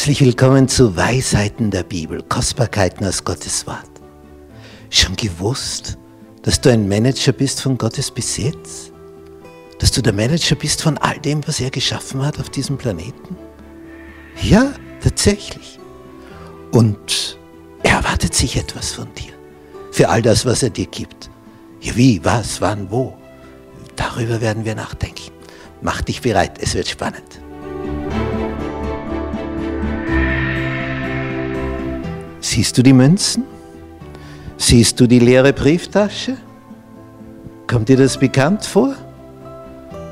Herzlich willkommen zu Weisheiten der Bibel, Kostbarkeiten aus Gottes Wort. Schon gewusst, dass du ein Manager bist von Gottes Besitz? Dass du der Manager bist von all dem, was er geschaffen hat auf diesem Planeten? Ja, tatsächlich. Und er erwartet sich etwas von dir. Für all das, was er dir gibt. Ja, wie, was, wann, wo. Darüber werden wir nachdenken. Mach dich bereit, es wird spannend. Siehst du die Münzen? Siehst du die leere Brieftasche? Kommt dir das bekannt vor?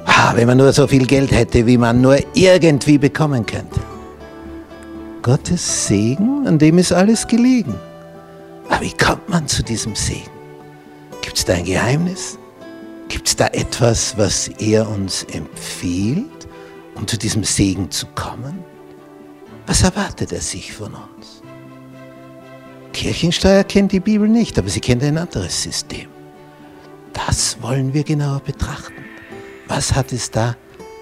Ah, wenn man nur so viel Geld hätte, wie man nur irgendwie bekommen könnte. Gottes Segen, an dem ist alles gelegen. Aber wie kommt man zu diesem Segen? Gibt es da ein Geheimnis? Gibt es da etwas, was er uns empfiehlt, um zu diesem Segen zu kommen? Was erwartet er sich von uns? Kirchensteuer kennt die Bibel nicht, aber sie kennt ein anderes System. Das wollen wir genauer betrachten. Was hat es da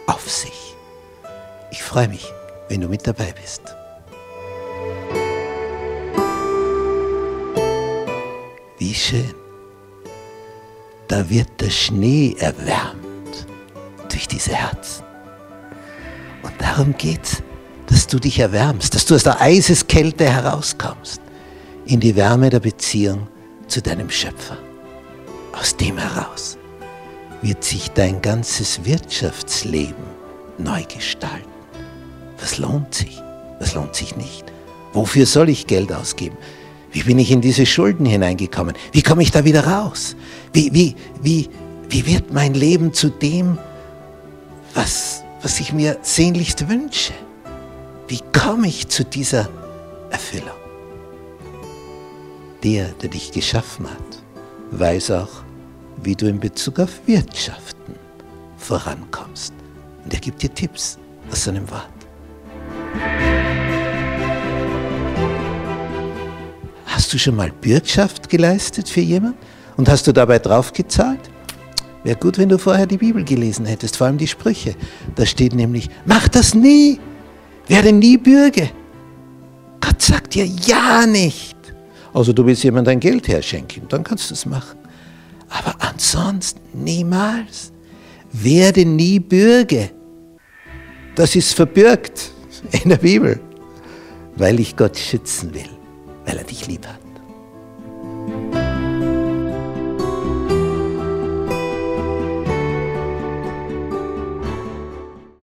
auf sich? Ich freue mich, wenn du mit dabei bist. Wie schön. Da wird der Schnee erwärmt durch diese Herzen. Und darum geht's, dass du dich erwärmst, dass du aus der Eiseskälte herauskommst in die Wärme der Beziehung zu deinem Schöpfer. Aus dem heraus wird sich dein ganzes Wirtschaftsleben neu gestalten. Was lohnt sich? Was lohnt sich nicht? Wofür soll ich Geld ausgeben? Wie bin ich in diese Schulden hineingekommen? Wie komme ich da wieder raus? Wie, wie, wie, wie wird mein Leben zu dem, was, was ich mir sehnlichst wünsche? Wie komme ich zu dieser Erfüllung? Der, der dich geschaffen hat, weiß auch, wie du in Bezug auf Wirtschaften vorankommst. Und er gibt dir Tipps aus seinem Wort. Hast du schon mal Bürgschaft geleistet für jemanden? Und hast du dabei draufgezahlt? Wäre gut, wenn du vorher die Bibel gelesen hättest, vor allem die Sprüche. Da steht nämlich, mach das nie, werde nie Bürge. Gott sagt dir ja nicht. Also du willst jemand dein Geld herschenken, dann kannst du es machen. Aber ansonsten niemals. Werde nie Bürge. Das ist verbürgt in der Bibel, weil ich Gott schützen will, weil er dich lieb hat.